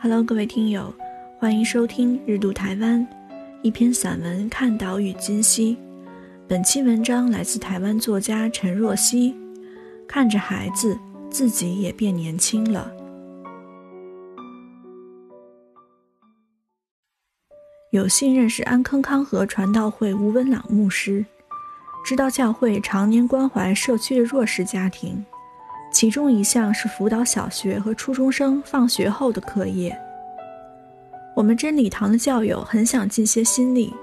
Hello，各位听友，欢迎收听《日读台湾》，一篇散文《看岛屿今夕》。本期文章来自台湾作家陈若曦。看着孩子，自己也变年轻了。有幸认识安坑康和传道会吴文朗牧师，知道教会常年关怀社区的弱势家庭。其中一项是辅导小学和初中生放学后的课业。我们真理堂的教友很想尽些心力，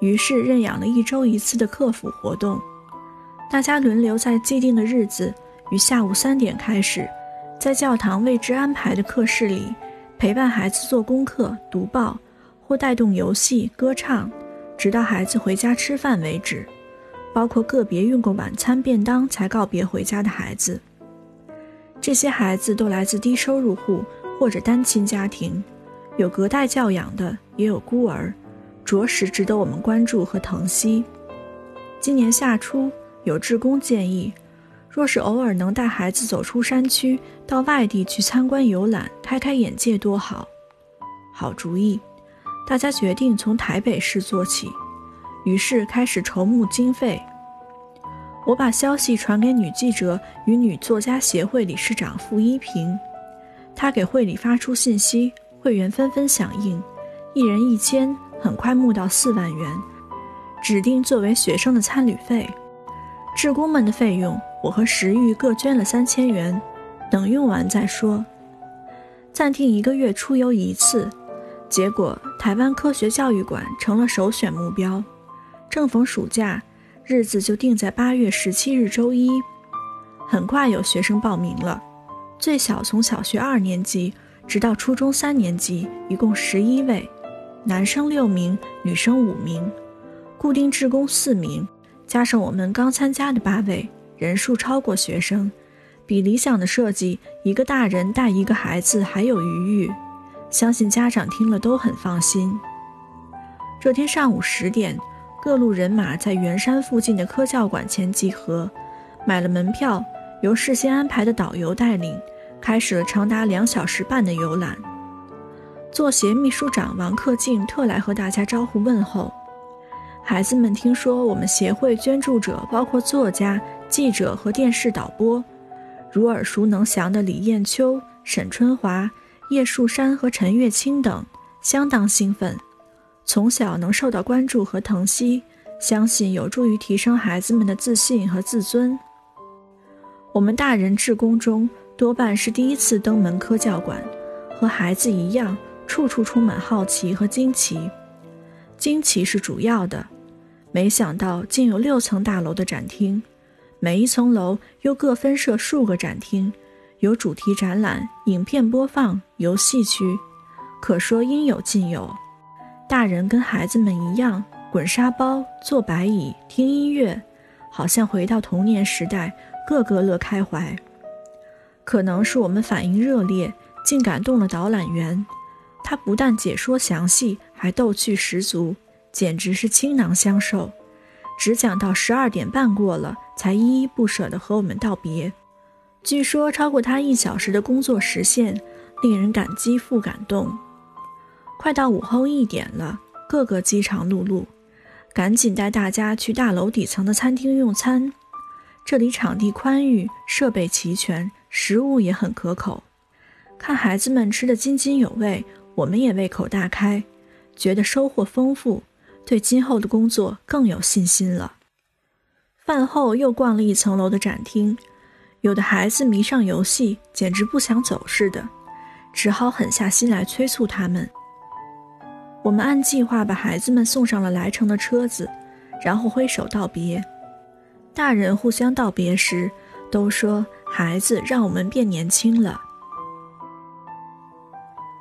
于是认养了一周一次的课辅活动。大家轮流在既定的日子，于下午三点开始，在教堂为之安排的课室里，陪伴孩子做功课、读报，或带动游戏、歌唱，直到孩子回家吃饭为止。包括个别用过晚餐便当才告别回家的孩子。这些孩子都来自低收入户或者单亲家庭，有隔代教养的，也有孤儿，着实值得我们关注和疼惜。今年夏初，有志工建议，若是偶尔能带孩子走出山区，到外地去参观游览，开开眼界多好。好主意，大家决定从台北市做起，于是开始筹募经费。我把消息传给女记者与女作家协会理事长傅一平，他给会里发出信息，会员纷纷响应，一人一千，很快募到四万元，指定作为学生的参旅费。志工们的费用，我和石玉各捐了三千元，等用完再说。暂定一个月出游一次，结果台湾科学教育馆成了首选目标。正逢暑假。日子就定在八月十七日周一，很快有学生报名了。最小从小学二年级直到初中三年级，一共十一位，男生六名，女生五名，固定职工四名，加上我们刚参加的八位，人数超过学生，比理想的设计一个大人带一个孩子还有余裕，相信家长听了都很放心。这天上午十点。各路人马在圆山附近的科教馆前集合，买了门票，由事先安排的导游带领，开始了长达两小时半的游览。作协秘书长王克敬特来和大家招呼问候。孩子们听说我们协会捐助者包括作家、记者和电视导播，如耳熟能详的李艳秋、沈春华、叶树山和陈月清等，相当兴奋。从小能受到关注和疼惜，相信有助于提升孩子们的自信和自尊。我们大人志工中多半是第一次登门科教馆，和孩子一样，处处充满好奇和惊奇。惊奇是主要的，没想到竟有六层大楼的展厅，每一层楼又各分设数个展厅，有主题展览、影片播放、游戏区，可说应有尽有。大人跟孩子们一样，滚沙包、坐白椅、听音乐，好像回到童年时代，个个乐开怀。可能是我们反应热烈，竟感动了导览员。他不但解说详细，还逗趣十足，简直是倾囊相授。只讲到十二点半过了，才依依不舍地和我们道别。据说超过他一小时的工作时限，令人感激复感动。快到午后一点了，个个饥肠辘辘，赶紧带大家去大楼底层的餐厅用餐。这里场地宽裕，设备齐全，食物也很可口。看孩子们吃得津津有味，我们也胃口大开，觉得收获丰富，对今后的工作更有信心了。饭后又逛了一层楼的展厅，有的孩子迷上游戏，简直不想走似的，只好狠下心来催促他们。我们按计划把孩子们送上了来城的车子，然后挥手道别。大人互相道别时，都说孩子让我们变年轻了。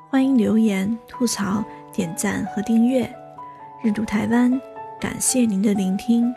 欢迎留言、吐槽、点赞和订阅。日读台湾，感谢您的聆听。